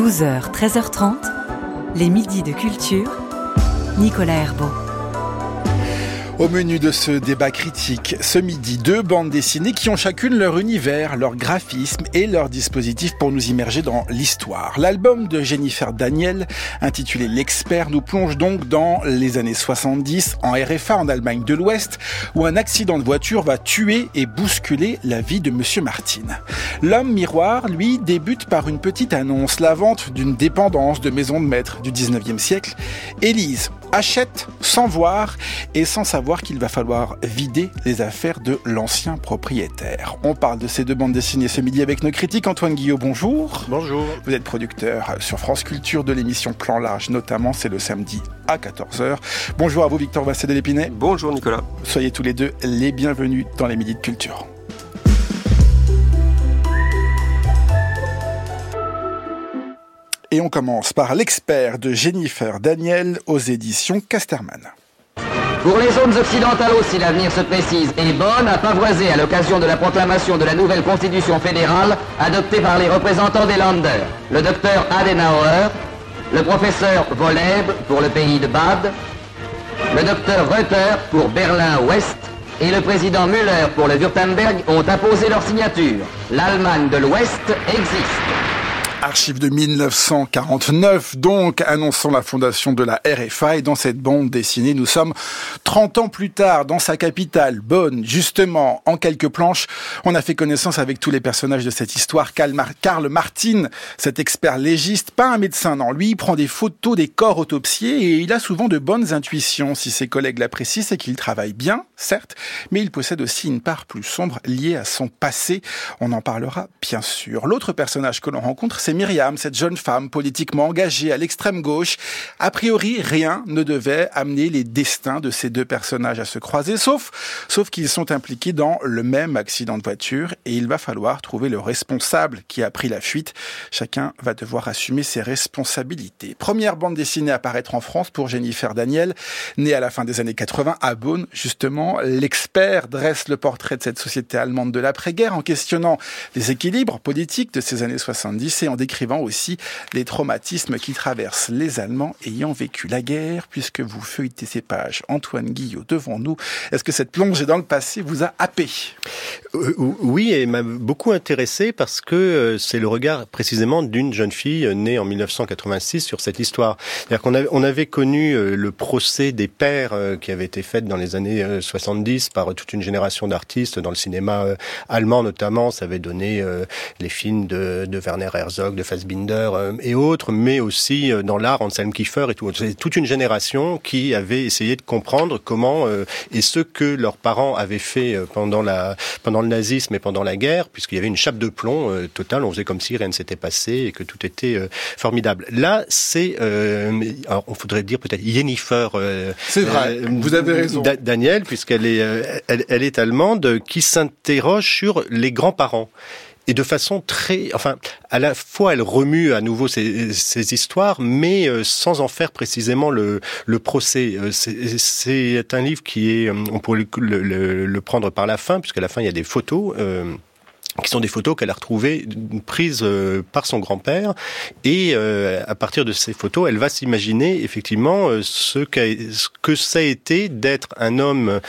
12h, 13h30, les midis de culture, Nicolas Herbeau. Au menu de ce débat critique, ce midi, deux bandes dessinées qui ont chacune leur univers, leur graphisme et leur dispositif pour nous immerger dans l'histoire. L'album de Jennifer Daniel, intitulé L'expert, nous plonge donc dans les années 70 en RFA en Allemagne de l'Ouest, où un accident de voiture va tuer et bousculer la vie de Monsieur Martin. L'homme miroir, lui, débute par une petite annonce, la vente d'une dépendance de maison de maître du 19e siècle. Élise achète sans voir et sans savoir qu'il va falloir vider les affaires de l'ancien propriétaire. On parle de ces deux bandes dessinées ce midi avec nos critiques. Antoine Guillot, bonjour. Bonjour. Vous êtes producteur sur France Culture de l'émission Plan Large, notamment c'est le samedi à 14h. Bonjour à vous Victor Vassé de l'Épinay. Bonjour Nicolas. Soyez tous les deux les bienvenus dans les midis de culture. Et on commence par l'expert de Jennifer Daniel aux éditions Casterman. Pour les zones occidentales aussi, l'avenir se précise et Bonn a pavoisé à l'occasion de la proclamation de la nouvelle constitution fédérale adoptée par les représentants des Länder, le docteur Adenauer, le professeur Voleb pour le pays de Bade, le docteur Reuter pour Berlin-Ouest et le président Müller pour le Württemberg ont apposé leur signature. L'Allemagne de l'Ouest existe. Archive de 1949, donc, annonçant la fondation de la RFA. Et dans cette bande dessinée, nous sommes 30 ans plus tard, dans sa capitale, Bonn. Justement, en quelques planches, on a fait connaissance avec tous les personnages de cette histoire. Karl Martin, cet expert légiste, pas un médecin, non. Lui, prend des photos des corps autopsiés et il a souvent de bonnes intuitions. Si ses collègues l'apprécient, c'est qu'il travaille bien, certes, mais il possède aussi une part plus sombre liée à son passé. On en parlera, bien sûr. L'autre personnage que l'on rencontre, c'est Myriam, cette jeune femme politiquement engagée à l'extrême gauche. A priori, rien ne devait amener les destins de ces deux personnages à se croiser, sauf, sauf qu'ils sont impliqués dans le même accident de voiture et il va falloir trouver le responsable qui a pris la fuite. Chacun va devoir assumer ses responsabilités. Première bande dessinée à apparaître en France pour Jennifer Daniel, née à la fin des années 80 à Beaune. Justement, l'expert dresse le portrait de cette société allemande de l'après-guerre en questionnant les équilibres politiques de ces années 70 et en décrivant aussi les traumatismes qui traversent les Allemands ayant vécu la guerre, puisque vous feuilletez ces pages. Antoine Guillot devant nous. Est-ce que cette plongée dans le passé vous a happé? Euh, Oui, et m'a beaucoup intéressé parce que euh, c'est le regard précisément d'une jeune fille euh, née en 1986 sur cette histoire. On avait connu le procès des pères qui avait été fait dans les années 70 par toute une génération d'artistes dans le cinéma allemand notamment. Ça avait donné les films de Werner Herzog, de Fassbinder et autres, mais aussi dans l'art, Anselm Kiefer et tout. C'est toute une génération qui avait essayé de comprendre comment et ce que leurs parents avaient fait pendant la pendant le nazisme et pendant la guerre, puisqu'il y avait une chape de plomb euh, totale, on faisait comme si rien ne s'était passé et que tout était euh, formidable. Là, c'est, euh, on faudrait dire peut-être Jennifer. c'est vrai, vous avez raison. Daniel, puisqu'elle est, elle, elle est allemande, qui s'interroge sur les grands-parents et de façon très, enfin, à la fois elle remue à nouveau ces, ces histoires, mais sans en faire précisément le, le procès. C'est un livre qui est, on pourrait le, le, le, prendre par la fin, puisqu'à la fin il y a des photos. Euh, qui sont des photos qu'elle a retrouvées prises par son grand-père et euh, à partir de ces photos, elle va s'imaginer effectivement ce, ce que ça a été d'être un homme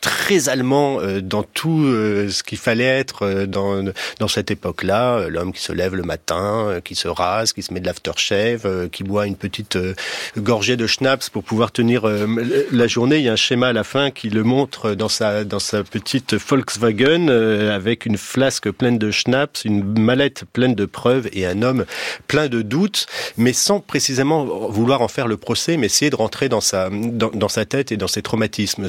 très allemand euh, dans tout euh, ce qu'il fallait être euh, dans, dans cette époque-là. L'homme qui se lève le matin, qui se rase, qui se met de l'aftershave, qui boit une petite gorgée de schnapps pour pouvoir tenir la journée. Il y a un schéma à la fin qui le montre dans sa, dans sa petite Volkswagen avec une flasque pleine de schnapps, une mallette pleine de preuves et un homme plein de doutes, mais sans précisément vouloir en faire le procès, mais essayer de rentrer dans sa, dans, sa tête et dans ses traumatismes.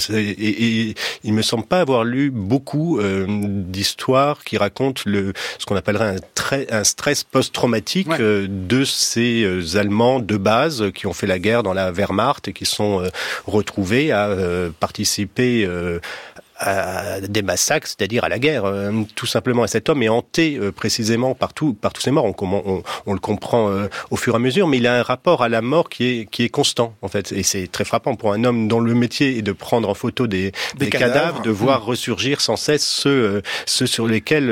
Il me semble pas avoir lu beaucoup euh, d'histoires qui racontent le ce qu'on appellerait un, un stress post-traumatique euh, de ces euh, Allemands de base qui ont fait la guerre dans la Wehrmacht et qui sont retrouvés à participer à des massacres, c'est-à-dire à la guerre, euh, tout simplement. Et cet homme est hanté euh, précisément par, tout, par tous ces morts. On, on, on le comprend euh, au fur et à mesure, mais il a un rapport à la mort qui est, qui est constant, en fait. Et c'est très frappant pour un homme dont le métier est de prendre en photo des, des, cadavres, de voir mmh. ressurgir sans cesse ceux, ceux sur lesquels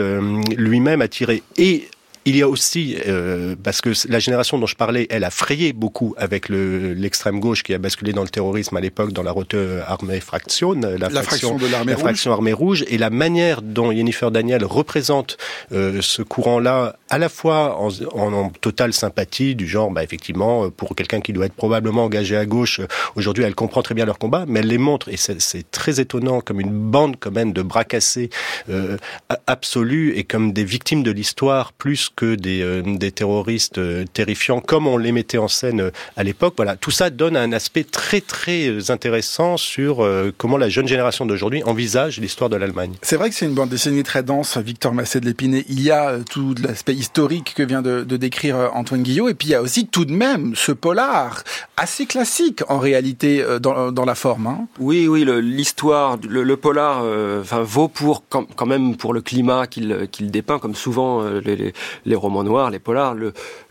lui-même a tiré. Et Il y a aussi, euh, parce que la génération dont je parlais, elle a frayé beaucoup avec l'extrême gauche qui a basculé dans le terrorisme à l'époque dans la Rote Armée Fraction, la, fraction, de l'armée rouge. fraction armée rouge, et la manière dont Jennifer Daniel représente euh, ce courant-là, à la fois en, en, totale sympathie, du genre, bah, effectivement, pour quelqu'un qui doit être probablement engagé à gauche, aujourd'hui elle comprend très bien leur combat, mais elle les montre, et c'est très étonnant, comme une bande quand même de bras cassés euh, absolus et comme des victimes de l'histoire plus que des, euh, des terroristes euh, terrifiants comme on les mettait en scène euh, à l'époque. Voilà, tout ça donne un aspect très très intéressant sur comment la jeune génération d'aujourd'hui envisage l'histoire de l'Allemagne. C'est vrai que c'est une bande dessinée très dense, Victor Massé de l'Épinay. Il y a tout l'aspect historique que vient de, de, décrire Antoine Guillot, et puis il y a aussi tout de même ce polar assez classique en réalité dans, dans la forme. Hein. Oui, oui, l'histoire, le, le, polar, enfin vaut pour quand, quand, même pour le climat qu'il qu'il dépeint, comme souvent les, les, romans noirs, les polars,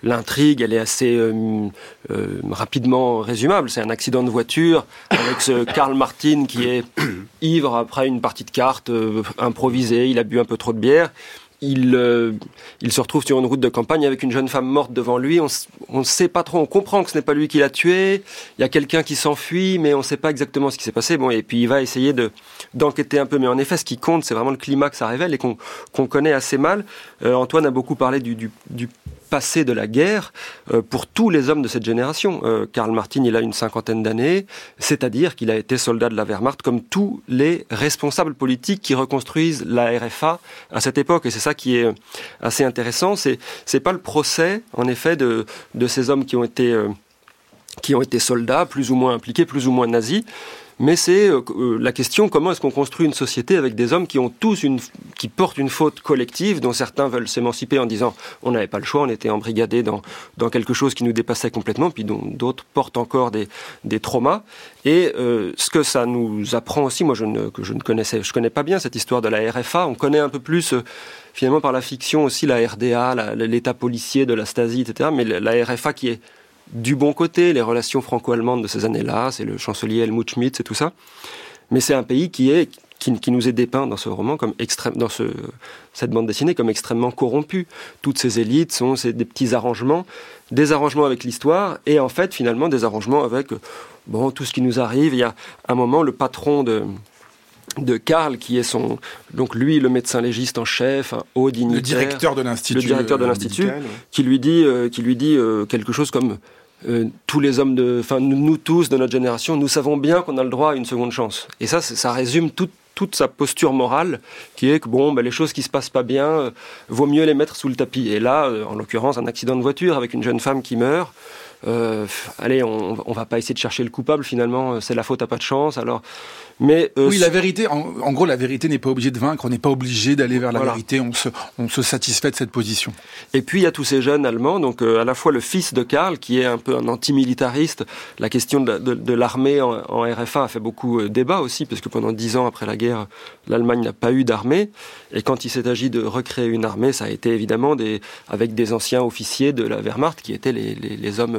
l'intrigue, elle est assez euh, euh, rapidement résumable. C'est un accident de voiture avec ce Karl Martin qui est ivre après une partie de cartes euh, improvisée. Il a bu un peu trop de bière il, euh, il se retrouve sur une route de campagne avec une jeune femme morte devant lui. On ne sait pas trop, on comprend que ce n'est pas lui qui l'a tué. Il y a quelqu'un qui s'enfuit, mais on ne sait pas exactement ce qui s'est passé. Bon, et puis il va essayer de d'enquêter un peu. Mais en effet, ce qui compte, c'est vraiment le climat que ça révèle et qu'on connaît assez mal. Euh, Antoine a beaucoup parlé du passé de la guerre euh, pour tous les hommes de cette génération. Euh, Karl Martin, il a une cinquantaine d'années, c'est-à-dire qu'il a été soldat de la Wehrmacht comme tous les responsables politiques qui reconstruisent la RFA à cette époque. Et c'est ça qui est assez intéressant. C'est c'est pas le procès, en effet, de de ces hommes qui ont été euh, qui ont été soldats, plus ou moins impliqués, plus ou moins nazis mais c'est euh, euh, la question comment est-ce qu'on construit une société avec des hommes qui ont tous une, qui portent une faute collective, dont certains veulent s'émanciper en disant on n'avait pas le choix, on était embrigadés dans, dans quelque chose qui nous dépassait complètement, puis dont d'autres portent encore des, des traumas. Et euh, ce que ça nous apprend aussi, moi je ne, que je ne connaissais, je connais pas bien cette histoire de la RFA, on connaît un peu plus finalement par la fiction aussi la RDA, l'état policier de la Stasi, etc. Mais la RFA qui est du bon côté, les relations franco-allemandes de ces années-là, c'est le chancelier Helmut Schmidt, c'est tout ça. Mais c'est un pays qui est qui, nous est dépeint dans ce roman comme extrême, dans ce, cette bande dessinée comme extrêmement corrompu. Toutes ces élites sont des petits arrangements, des arrangements avec l'histoire et en fait finalement des arrangements avec bon tout ce qui nous arrive. Il y a un moment le patron de de Karl, qui est son, donc lui, le médecin légiste en chef, un haut dignitaire. Le directeur de l'institut. Le directeur de euh, l'institut, qui lui dit, euh, qui lui dit euh, quelque chose comme tous les hommes de, enfin nous, tous de notre génération, nous savons bien qu'on a le droit à une seconde chance. Et ça, ça résume toute sa posture morale, qui est que bon, ben, les choses qui se passent pas bien, vaut mieux les mettre sous le tapis. Et là, en l'occurrence, un accident de voiture avec une jeune femme qui meurt. Allez, on, on va pas essayer de chercher le coupable. Finalement, c'est la faute à pas de chance. Alors, mais euh, oui, la vérité, en, gros, la vérité n'est pas obligée de vaincre. On n'est pas obligé d'aller vers la vérité. On se, on se satisfait de cette position. Et puis il y a tous ces jeunes allemands, donc euh, à la fois le fils de Karl, qui est un peu un antimilitariste. La question de, de, de l'armée en, en, RFA a fait beaucoup euh, débat aussi, parce que pendant dix ans après la guerre, l'Allemagne n'a pas eu d'armée. Et quand il s'est agi de recréer une armée, ça a été évidemment des, avec des anciens officiers de la Wehrmacht qui étaient les, les, les hommes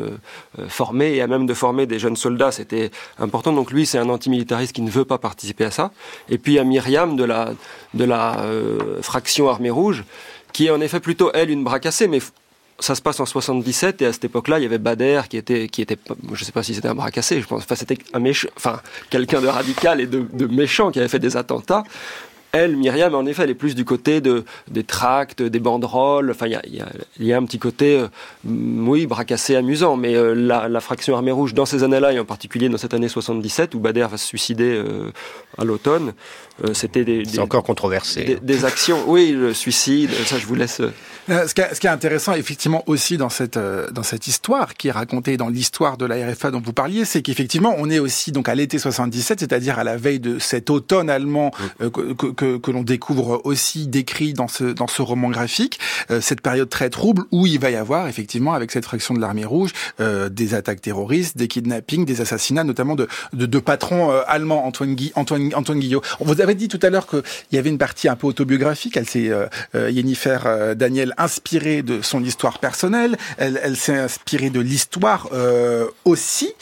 euh, formés et à même de former des jeunes soldats. C'était important. Donc lui, c'est un antimilitariste qui ne veut pas participer à ça. Et puis il y a Myriam de la, de la euh, fraction Armée Rouge, qui est en effet plutôt, elle, une bras cassée, mais ça se passe en 77 et à cette époque-là, il y avait Bader qui était, qui était, je sais pas si c'était un bras cassé, je pense, enfin c'était un méchant, enfin quelqu'un de radical et de méchant qui avait fait des attentats. Elle, Myriam, en effet, elle est plus du côté de, des tracts, des banderoles. Enfin, il y a, y, a, y a, un petit côté, euh, oui, bracassé, amusant. Mais euh, la, la, fraction armée rouge, dans ces années-là, et en particulier dans cette année 77, où Bader va se suicider euh, à l'automne, euh, c'était des, C'est encore controversé. Des, des, actions, oui, le suicide, ça je vous laisse... Ce qui, est, ce qui est intéressant, effectivement, aussi dans cette, dans cette histoire, qui est racontée dans l'histoire de la RFA dont vous parliez, c'est qu'effectivement, on est aussi donc à l'été 77, c'est-à-dire à la veille de cet automne allemand que, que, que, que l'on découvre aussi décrit dans ce, dans ce roman graphique, euh, cette période très trouble où il va y avoir effectivement avec cette fraction de l'armée rouge euh, des attaques terroristes, des kidnappings, des assassinats, notamment de, de, de patrons euh, allemands, Antoine, Gui, Antoine, Antoine Guillot. On vous avait dit tout à l'heure qu'il y avait une partie un peu autobiographique, elle s'est, euh, euh, Yennefer Daniel, inspirée de son histoire personnelle, elle, elle s'est inspirée de l'histoire aussi.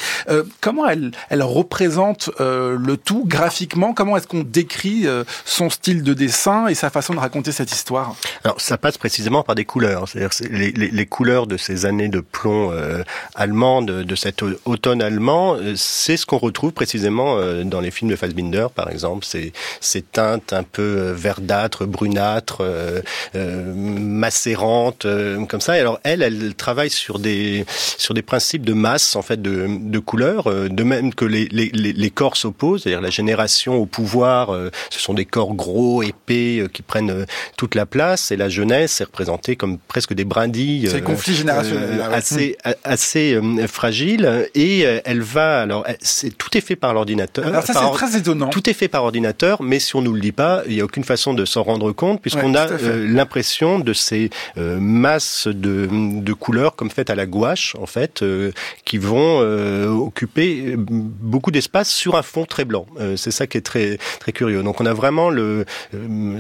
comment elle, elle représente le tout graphiquement? Comment est-ce qu'on décrit son son style de dessin et sa façon de raconter cette histoire. Alors ça passe précisément par des couleurs, c'est-à-dire les, les, les, couleurs de ces années de plomb euh, allemand, de, cet automne allemand, euh, c'est ce qu'on retrouve précisément euh, dans les films de Fassbinder par exemple, ces, ces teintes un peu verdâtres, brunâtres, euh, euh macérantes, comme ça. Et alors elle, elle travaille sur des sur des principes de masse en fait de, de couleurs, de même que les, les, les corps s'opposent, c'est-à-dire la génération au pouvoir, ce sont des corps gros, épais, qui prennent toute la place, et la jeunesse est représentée comme presque des brindilles. C'est conflit générationnel. Euh, assez, assez euh, fragile, et euh, elle va, alors, c'est, tout est fait par l'ordinateur. Alors ça, c'est très étonnant. Tout est fait par ordinateur, mais si on nous le dit pas, il n'y a aucune façon de s'en rendre compte, puisqu'on Ouais, a euh, l'impression de ces euh, masses de, de couleurs comme faites à la gouache, en fait, euh, qui vont euh, occuper euh, beaucoup d'espace sur un fond très blanc. Euh, c'est ça qui est très très curieux. Donc on a vraiment le euh,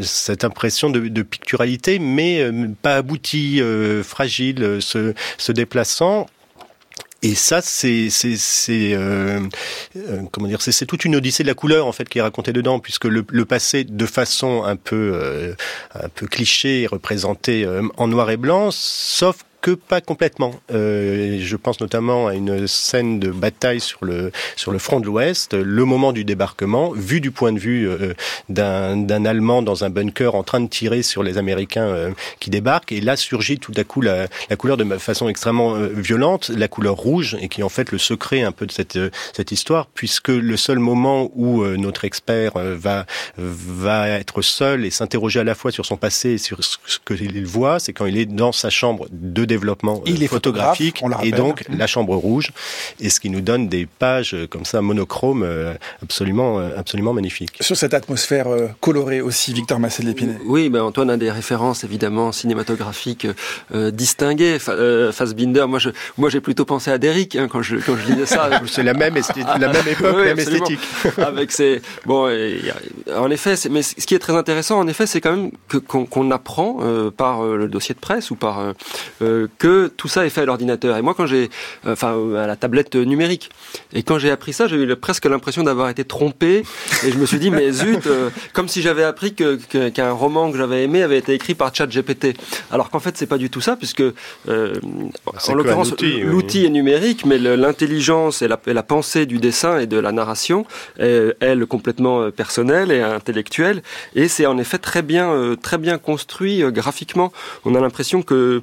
cette impression de, picturalité, mais euh, pas aboutie, euh, fragile, euh, se, déplaçant. Et ça, c'est euh, euh, comment dire, c'est toute une odyssée de la couleur en fait qui est racontée dedans, puisque le, passé, de façon un peu euh, un peu cliché, est représenté euh, en noir et blanc, sauf que pas complètement. Euh, je pense notamment à une scène de bataille sur le sur le front de l'Ouest, le moment du débarquement, vu du point de vue euh, d'un Allemand dans un bunker en train de tirer sur les Américains euh, qui débarquent, et là surgit tout à coup la, la couleur de façon extrêmement euh, violente, la couleur rouge, et qui est en fait le secret un peu de cette euh, cette histoire, puisque le seul moment où euh, notre expert va va être seul et s'interroger à la fois sur son passé et sur ce qu'il voit, c'est quand il est dans sa chambre de développement Il euh, est photographique photographe, on le et donc la chambre rouge et ce qui nous donne des pages euh, comme ça monochromes euh, absolument euh, absolument magnifiques. Sur cette atmosphère euh, colorée aussi, Victor Massé de l'Épinay. Oui, ben Antoine a des références évidemment cinématographiques euh, distinguées. Fa euh, Fassbinder, moi je, moi j'ai plutôt pensé à Derrick hein, quand je quand je lisais ça. C'est la même la même époque, Oui, même esthétique. Avec ces bon, et en effet, mais ce qui est très intéressant, en effet, c'est quand même que qu'on apprend euh, par euh, le dossier de presse ou par euh, que tout ça est fait à l'ordinateur. Et moi, quand j'ai, euh, enfin, euh, à la tablette numérique, et quand j'ai appris ça, j'ai eu presque l'impression d'avoir été trompé. Et je me suis dit, mais zut, euh, comme si j'avais appris que que- qu'un roman que j'avais aimé avait été écrit par ChatGPT. Alors qu'en fait, c'est pas du tout ça, puisque C'est en l'occurrence, outil, oui. l'outil est numérique, mais le- l'intelligence et la, et la pensée du dessin et de la narration est, elle, complètement personnelle et intellectuelle. Et c'est en effet très bien, très bien construit graphiquement. On a l'impression que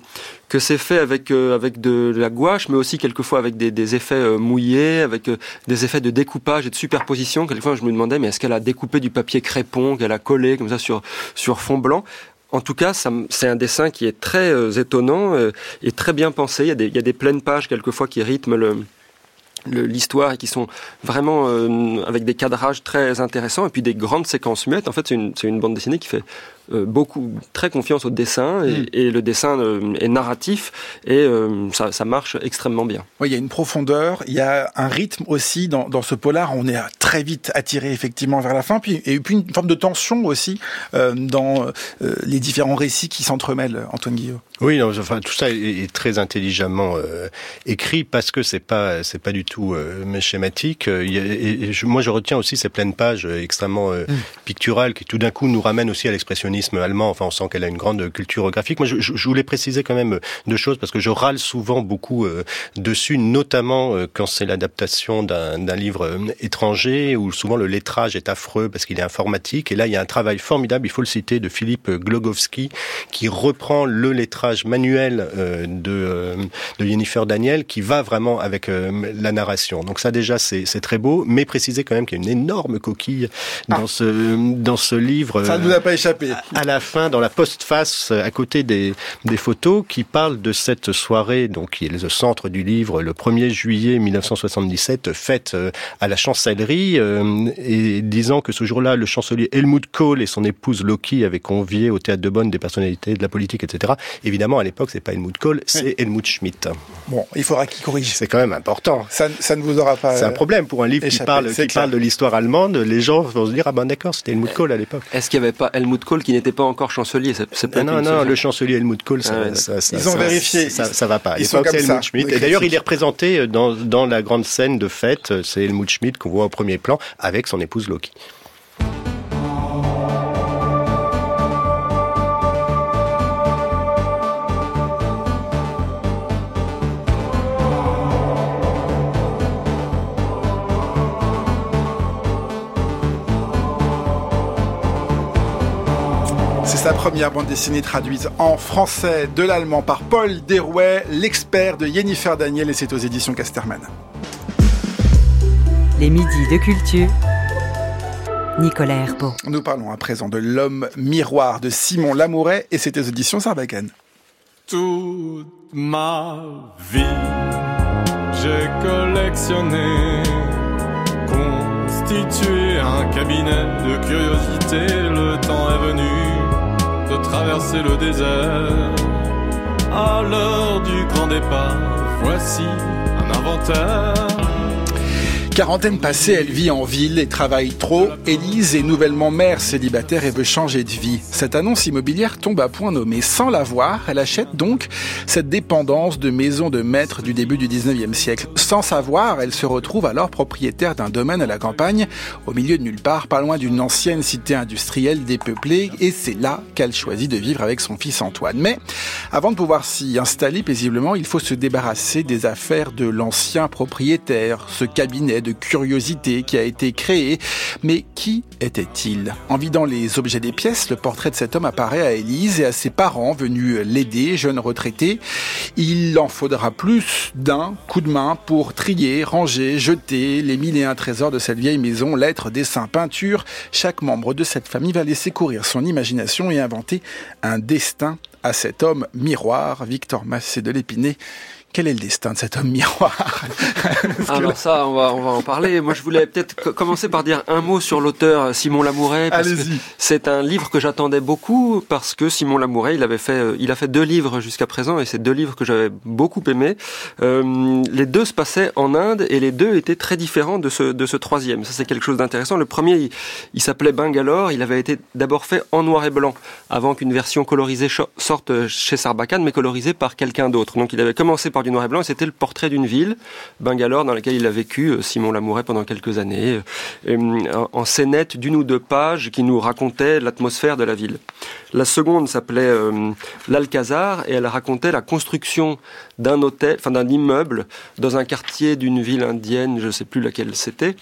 que c'est fait avec euh, avec de la gouache, mais aussi quelquefois avec des, des effets euh, mouillés, avec euh, des effets de découpage et de superposition. Quelquefois, je me demandais, mais est-ce qu'elle a découpé du papier crépon, qu'elle a collé comme ça sur sur fond blanc? En tout cas, c'est un dessin qui est très euh, étonnant et très bien pensé. Il y, a des, il y a des pleines pages quelquefois qui rythment le l'histoire et qui sont vraiment euh, avec des cadrages très intéressants et puis des grandes séquences muettes. En fait, c'est une, une bande dessinée qui fait beaucoup, très confiance au dessin et, Mm. et le dessin euh, est narratif et euh, ça, ça marche extrêmement bien. Oui, il y a une profondeur, il y a un rythme aussi dans, dans ce polar. On est très vite attiré effectivement vers la fin, puis et puis une forme de tension aussi euh, dans euh, les différents récits qui s'entremêlent. Antoine Guillot. Oui, non, enfin tout ça est, est très intelligemment euh, écrit parce que c'est pas c'est pas du tout euh, schématique. Euh, il y a- et, et je- moi, je retiens aussi ces pleines pages euh, extrêmement euh, picturales qui tout d'un coup nous ramènent aussi à l'expressionnisme allemand. Enfin, on sent qu'elle a une grande culture graphique. Moi, je, je- voulais préciser quand même euh, deux choses parce que je râle souvent beaucoup euh, dessus, notamment euh, quand c'est l'adaptation d'un livre euh, étranger où souvent le lettrage est affreux parce qu'il est informatique. Et là, il y a un travail formidable, il faut le citer, de Philippe Glogowski qui reprend le lettrage manuel euh, de, euh, de Jennifer Daniel qui va vraiment avec la narration. Donc ça déjà c'est très beau, mais préciser quand même qu'il y a une énorme coquille dans ce dans ce livre. Ça ne nous a pas échappé. À la fin, dans la postface, à côté des, des photos, qui parlent de cette soirée, donc qui est le centre du livre, le 1er juillet 1977, faite euh, à la chancellerie, euh, et disant que ce jour-là, le chancelier Helmut Kohl et son épouse Loki avaient convié au théâtre de Bonn des personnalités de la politique, etc. Évidemment, à l'époque, c'est pas Helmut Kohl, c'est Helmut Schmidt. Bon, il faudra qu'il corrige. C'est quand même important. Ça, ça ne vous aura pas. C'est un problème pour un livre qui parle, qui clair. parle de l'histoire allemande. Les gens vont se dire ah ben d'accord, c'était Helmut Kohl à l'époque. Est-ce qu'il n'y avait pas Helmut Kohl qui n'était pas encore chancelier Ah non, non, le chancelier Helmut Kohl, ça, Ah ouais, ça, ça, Ils ont ça- vérifié. Ça, ça va pas. Ils sont comme ça, Helmut Schmidt. Et d'ailleurs, il est représenté dans, dans la grande scène de fête. C'est Helmut Schmidt qu'on voit au premier plan avec son épouse Loki. Sa première bande dessinée traduite en français de l'allemand par Paul Derouet, l'expert de Jennifer Daniel et c'est aux éditions Casterman. Les midis de culture. Nicolas Herbeau. Nous parlons à présent de L'homme miroir de Simon Lamouret et c'est aux éditions Sarbacane. Toute ma vie, j'ai collectionné, constitué un cabinet de curiosité. Le temps est venu de traverser le désert. À l'heure du grand départ, voici un inventaire. Quarantaine passée, elle vit en ville et travaille trop. Élise est nouvellement mère célibataire et veut changer de vie. Cette annonce immobilière tombe à point nommé. Sans la voir, elle achète donc cette dépendance de maison de maître du début du 19e siècle. Sans savoir, elle se retrouve alors propriétaire d'un domaine à la campagne, au milieu de nulle part, pas loin d'une ancienne cité industrielle dépeuplée, et c'est là qu'elle choisit de vivre avec son fils Antoine. Mais avant de pouvoir s'y installer paisiblement, il faut se débarrasser des affaires de l'ancien propriétaire, ce cabinet de curiosité qui a été créé. Mais qui était-il? En vidant les objets des pièces, le portrait de cet homme apparaît à Élise et à ses parents venus l'aider, jeune retraité. Il en faudra plus d'un coup de main pour trier, ranger, jeter les mille et un trésors de cette vieille maison, lettres, dessins, peintures. Chaque membre de cette famille va laisser courir son imagination et inventer un destin à cet homme miroir, Victor Massé de l'Épinay, quel est le destin de cet homme miroir? Alors ça, on va, on va en parler. Moi, je voulais peut-être commencer par dire un mot sur l'auteur Simon Lamouret. Allez-y. C'est un livre que j'attendais beaucoup parce que Simon Lamouret, il avait fait, euh, il a fait deux livres jusqu'à présent et c'est deux livres que j'avais beaucoup aimés. Euh, les deux se passaient en Inde et les deux étaient très différents de ce, de ce troisième. Ça, c'est quelque chose d'intéressant. Le premier, il, il s'appelait Bangalore. Il avait été d'abord fait en noir et blanc avant qu'une version colorisée sorte chez Sarbacane, mais colorisée par quelqu'un d'autre. Donc, il avait commencé par du noir et blanc. C'était le portrait d'une ville, Bangalore, dans laquelle il a vécu, euh, Simon Lamouret, pendant quelques années, euh, euh, en scénette d'une ou deux pages qui nous racontaient l'atmosphère de la ville. La seconde s'appelait l'Alcazar et elle racontait la construction d'un hôtel, enfin d'un immeuble dans un quartier d'une ville indienne, je ne sais plus laquelle c'était,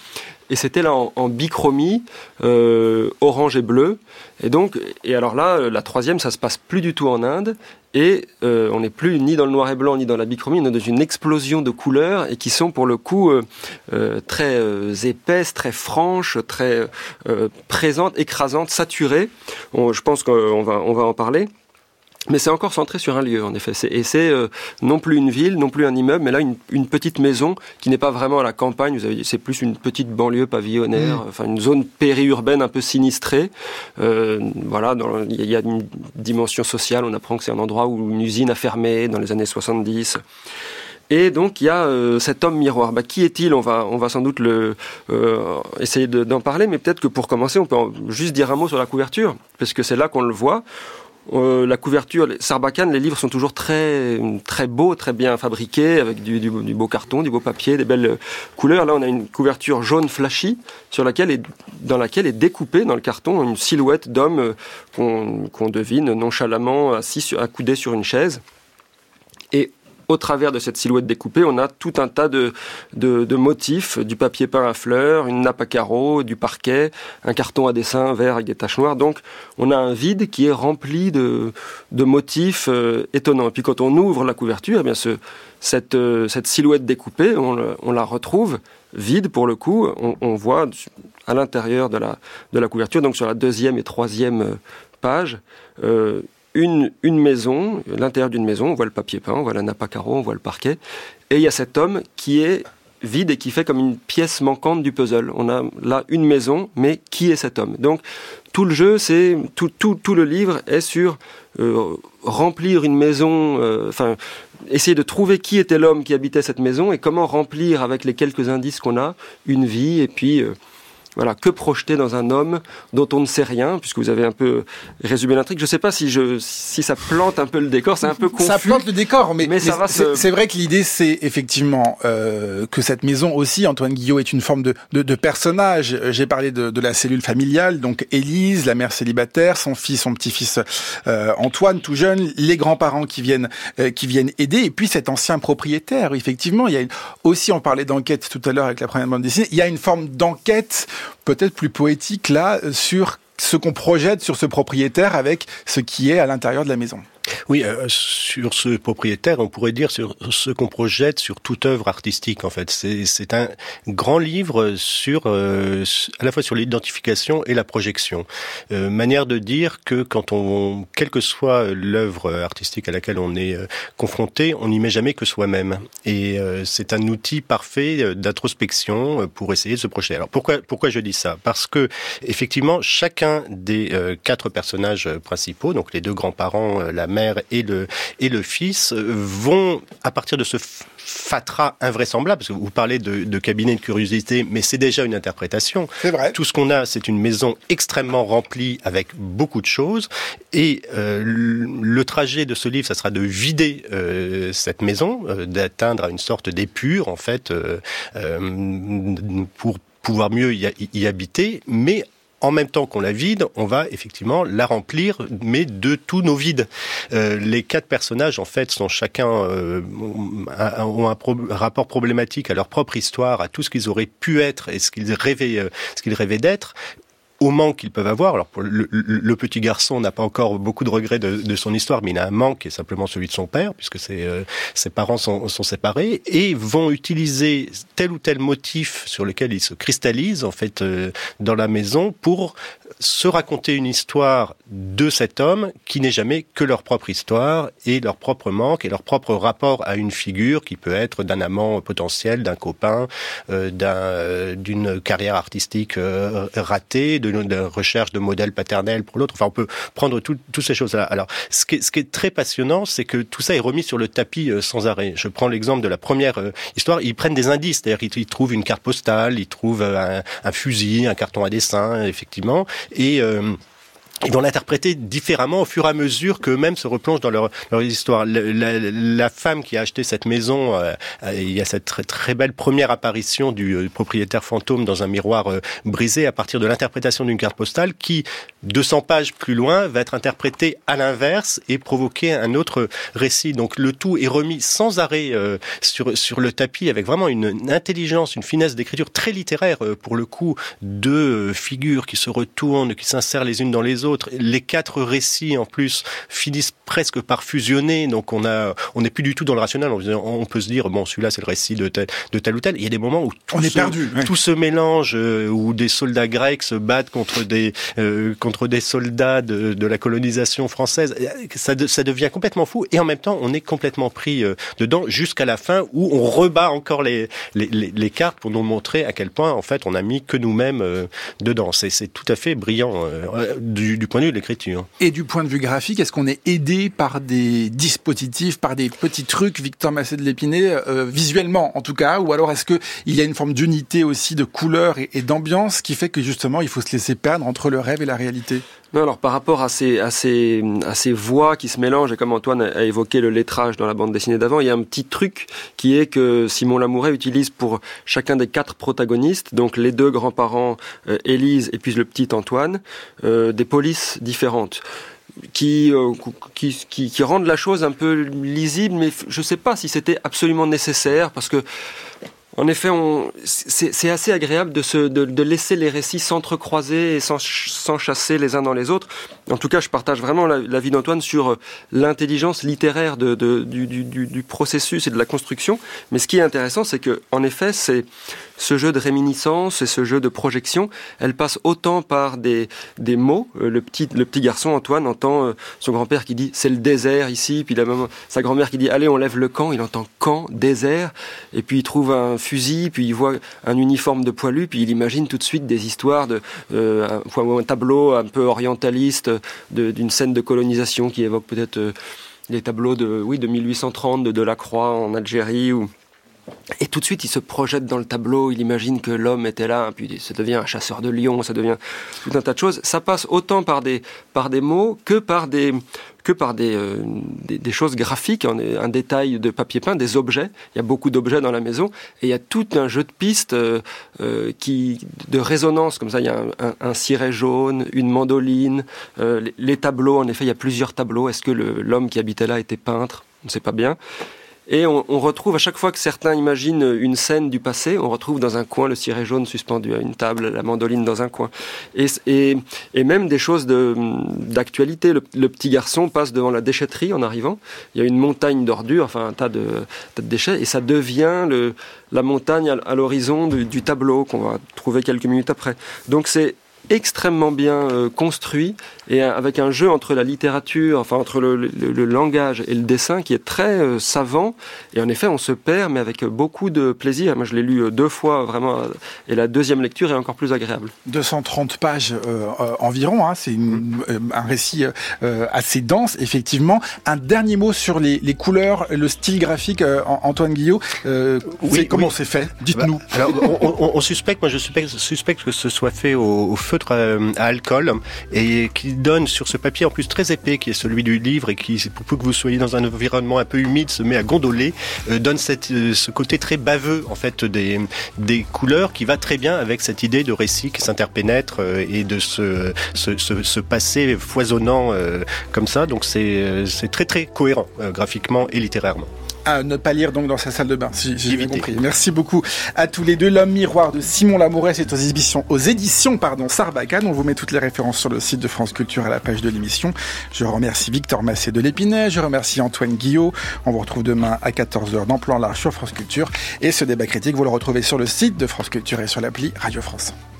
et c'était là en, bichromie, orange et bleu. Et donc, et alors là, la troisième, ça se passe plus du tout en Inde, et euh, on n'est plus ni dans le noir et blanc ni dans la bichromie, on est dans une explosion de couleurs et qui sont pour le coup très épaisses, très franches, très présentes, écrasantes, saturées. je pense qu'on va on va en parler. Mais c'est encore centré sur un lieu, en effet. Et c'est euh, non plus une ville, non plus un immeuble, mais là une, petite maison qui n'est pas vraiment à la campagne. Vous avez, c'est plus une petite banlieue pavillonnaire, mmh. enfin une zone périurbaine un peu sinistrée. Euh, voilà, il y a une dimension sociale. On apprend que c'est un endroit où une usine a fermé dans les années 70. Et donc il y a euh, cet homme miroir. Bah, qui est-il? On va on va sans doute le essayer d'en parler, mais peut-être que pour commencer, on peut juste dire un mot sur la couverture, parce que c'est là qu'on le voit. Euh, la couverture, Sarbacane, les livres sont toujours très très beaux, très bien fabriqués, avec du, beau carton, du beau papier, des belles couleurs. Là, on a une couverture jaune flashy sur laquelle est, dans laquelle est découpée dans le carton une silhouette d'homme euh, qu'on devine nonchalamment assis, accoudé sur une chaise. Et au travers de cette silhouette découpée, on a tout un tas de, motifs, du papier peint à fleurs, une nappe à carreaux, du parquet, un carton à dessin vert avec des taches noires. Donc on a un vide qui est rempli de, motifs euh, étonnants. Et puis quand on ouvre la couverture, eh bien euh, cette silhouette découpée, on, la retrouve vide pour le coup. On, voit à l'intérieur de la, de la couverture, donc sur la deuxième et troisième euh, page, une, une maison, l'intérieur d'une maison, on voit le papier peint, on voit la nappe à carreaux, on voit le parquet, et il y a cet homme qui est vide et qui fait comme une pièce manquante du puzzle. On a là une maison, mais qui est cet homme? Donc tout le jeu, c'est tout, tout, tout le livre est sur euh, remplir une maison, euh, enfin essayer de trouver qui était l'homme qui habitait cette maison et comment remplir avec les quelques indices qu'on a une vie et puis euh, voilà, que projeter dans un homme dont on ne sait rien, puisque vous avez un peu résumé l'intrigue. Je ne sais pas si je, si ça plante un peu le décor, c'est un peu confus. Ça plante le décor, mais, mais, c'est vrai que l'idée, c'est effectivement euh, que cette maison aussi, Antoine Guillot, est une forme de, de, de personnage. J'ai parlé de, de, la cellule familiale, donc Élise, la mère célibataire, son fils, son petit-fils euh, Antoine, tout jeune, les grands-parents qui viennent, euh, qui viennent aider, et puis cet ancien propriétaire. Effectivement, il y a aussi, on parlait d'enquête tout à l'heure avec la première bande dessinée, il y a une forme d'enquête peut-être plus poétique là sur ce qu'on projette sur ce propriétaire avec ce qui est à l'intérieur de la maison. Oui, euh, sur ce propriétaire, on pourrait dire sur ce qu'on projette sur toute œuvre artistique. En fait, c'est un grand livre sur euh, à la fois sur l'identification et la projection. Euh, manière de dire que quand on, quelle que soit l'œuvre artistique à laquelle on est confronté, on n'y met jamais que soi-même. Et c'est un outil parfait d'introspection pour essayer de se projeter. Alors pourquoi pourquoi je dis ça? Parce que effectivement, chacun des quatre personnages principaux, donc les deux grands-parents, la mère et le, et le fils euh, vont, à partir de ce fatras invraisemblable, parce que vous parlez de, cabinet de curiosité, mais c'est déjà une interprétation. C'est vrai. Tout ce qu'on a, c'est une maison extrêmement remplie avec beaucoup de choses, et euh, le trajet de ce livre, ça sera de vider euh, cette maison, d'atteindre à une sorte d'épure, en fait, pour pouvoir mieux y, y habiter, mais en même temps qu'on la vide, on va effectivement la remplir, mais de tous nos vides. Euh, les quatre personnages, en fait, sont chacun euh, ont un, rapport problématique à leur propre histoire, à tout ce qu'ils auraient pu être et ce qu'ils rêvaient, euh, ce qu'ils rêvaient d'être au manque qu'ils peuvent avoir. Alors le, petit garçon n'a pas encore beaucoup de regrets de, son histoire, mais il a un manque qui est simplement celui de son père, puisque ses, euh, ses parents sont, séparés, et vont utiliser tel ou tel motif sur lequel ils se cristallisent en fait euh, dans la maison pour se raconter une histoire de cet homme qui n'est jamais que leur propre histoire et leur propre manque et leur propre rapport à une figure qui peut être d'un amant potentiel, d'un copain, euh, d'une carrière artistique ratée, de, recherche de modèles paternels pour l'autre. Enfin, on peut prendre toutes ces choses-là. Alors, ce qui, est, très passionnant, c'est que tout ça est remis sur le tapis euh, sans arrêt. Je prends l'exemple de la première euh, histoire. Ils prennent des indices, c'est-à-dire ils, trouvent une carte postale, ils trouvent un, un, fusil, un carton à dessin, effectivement, et euh, ils vont l'interpréter différemment au fur et à mesure qu'eux-mêmes se replongent dans leur, leur histoire. La, la, femme qui a acheté cette maison, euh, euh, il y a cette très, très, belle première apparition du, euh, propriétaire fantôme dans un miroir brisé à partir de l'interprétation d'une carte postale qui, 200 pages plus loin, va être interprétée à l'inverse et provoquer un autre récit. Donc le tout est remis sans arrêt sur, sur le tapis avec vraiment une, une intelligence, une finesse d'écriture très littéraire pour le coup, de figures qui se retournent, qui s'insèrent les unes dans les autres les quatre récits en plus finissent presque par fusionner. Donc on a, on n'est plus du tout dans le rationnel. On, peut se dire bon celui-là c'est le récit de tel, de tel ou tel. Il y a des moments où tout on est perdu, tout se mélange, euh, où des soldats grecs se battent contre des euh, contre des soldats de, la colonisation française. Ça, ça devient complètement fou et en même temps on est complètement pris euh, dedans jusqu'à la fin où on rebat encore les, les, les, cartes pour nous montrer à quel point en fait on a mis que nous-mêmes dedans. C'est tout à fait brillant du, du point de vue de l'écriture. Et du point de vue graphique, est-ce qu'on est aidé par des dispositifs, par des petits trucs, Victor Massé de l'Épinay, euh, visuellement en tout cas, ou alors est-ce qu'il y a une forme d'unité aussi de couleur et d'ambiance qui fait que justement il faut se laisser perdre entre le rêve et la réalité? Non, alors par rapport à ces, à, ces, à ces voix qui se mélangent, et comme Antoine a évoqué le lettrage dans la bande dessinée d'avant, il y a un petit truc qui est que Simon Lamouret utilise pour chacun des quatre protagonistes, donc les deux grands-parents, euh, Élise et puis le petit Antoine, euh, des polices différentes. Euh, qui, qui, qui, rendent la chose un peu lisible, mais je ne sais pas si c'était absolument nécessaire, parce que en effet, c'est assez agréable de, laisser les récits s'entrecroiser et s'enchasser les uns dans les autres. En tout cas, je partage vraiment l'avis d'Antoine sur euh, l'intelligence littéraire du, du, processus et de la construction. Mais ce qui est intéressant, c'est que, en effet, c'est ce jeu de réminiscence et ce jeu de projection, elle passe autant par des, des mots. Euh, le petit, le petit garçon, Antoine, entend euh, son grand-père qui dit c'est le désert ici, puis sa grand-mère qui dit allez, on lève le camp, il entend camp, désert, et puis il trouve un fusil, puis il voit un uniforme de poilu, puis il imagine tout de suite des histoires de euh, un, tableau un peu orientaliste d'une scène de colonisation qui évoque peut-être les tableaux de, oui, de 1830 de Delacroix en Algérie ou et tout de suite, il se projette dans le tableau, il imagine que l'homme était là, puis ça devient un chasseur de lions, ça devient tout un tas de choses. Ça passe autant par des, par des mots que par des, que par des, euh, des, choses graphiques, un, détail de papier peint, des objets. Il y a beaucoup d'objets dans la maison et il y a tout un jeu de pistes euh, euh, qui, de résonance, comme ça. Il y a un, un, ciré jaune, une mandoline, les, tableaux. En effet, il y a plusieurs tableaux. Est-ce que l'homme qui habitait là était peintre? On ne sait pas bien. Et on, retrouve à chaque fois que certains imaginent une scène du passé, on retrouve dans un coin le ciré jaune suspendu à une table, la mandoline dans un coin. Et, et, et même des choses d'actualité. Le, le, petit garçon passe devant la déchetterie en arrivant. Il y a une montagne d'ordures, enfin un tas de, tas de déchets, et ça devient le, la montagne à, l'horizon du, du tableau qu'on va trouver quelques minutes après. Donc c'est extrêmement bien euh, construit et avec un jeu entre la littérature, enfin entre le, le, langage et le dessin qui est très euh, savant. Et en effet, on se perd, mais avec beaucoup de plaisir. Moi, je l'ai lu euh, deux fois vraiment, et la deuxième lecture est encore plus agréable. 230 pages environ, hein, c'est un récit assez dense, effectivement. Un dernier mot sur les, les couleurs, le style graphique, Antoine Guillot. oui, comment c'est fait? Dites-nous. Bah, alors, on, on, suspecte, moi je suspecte, suspecte que ce soit fait au, au feutre euh, à alcool et qui donne sur ce papier en plus très épais qui est celui du livre et qui, pour peu que vous soyez dans un environnement un peu humide, se met à gondoler, euh, donne euh, ce côté très baveux en fait des, des couleurs qui va très bien avec cette idée de récit qui s'interpénètre et de ce, ce, ce, passé foisonnant comme ça. Donc c'est très très cohérent graphiquement et littérairement à ne pas lire donc dans sa salle de bain, si j'ai bien compris. Merci beaucoup à tous les deux. L'homme miroir de Simon Lamouret, c'est aux éditions, aux éditions pardon, Sarbacane. On vous met toutes les références sur le site de France Culture à la page de l'émission. Je remercie Victor Massé de l'Épinay, je remercie Antoine Guillot. On vous retrouve demain à 14h dans Plan Large sur France Culture. Et ce débat critique, vous le retrouvez sur le site de France Culture et sur l'appli Radio France.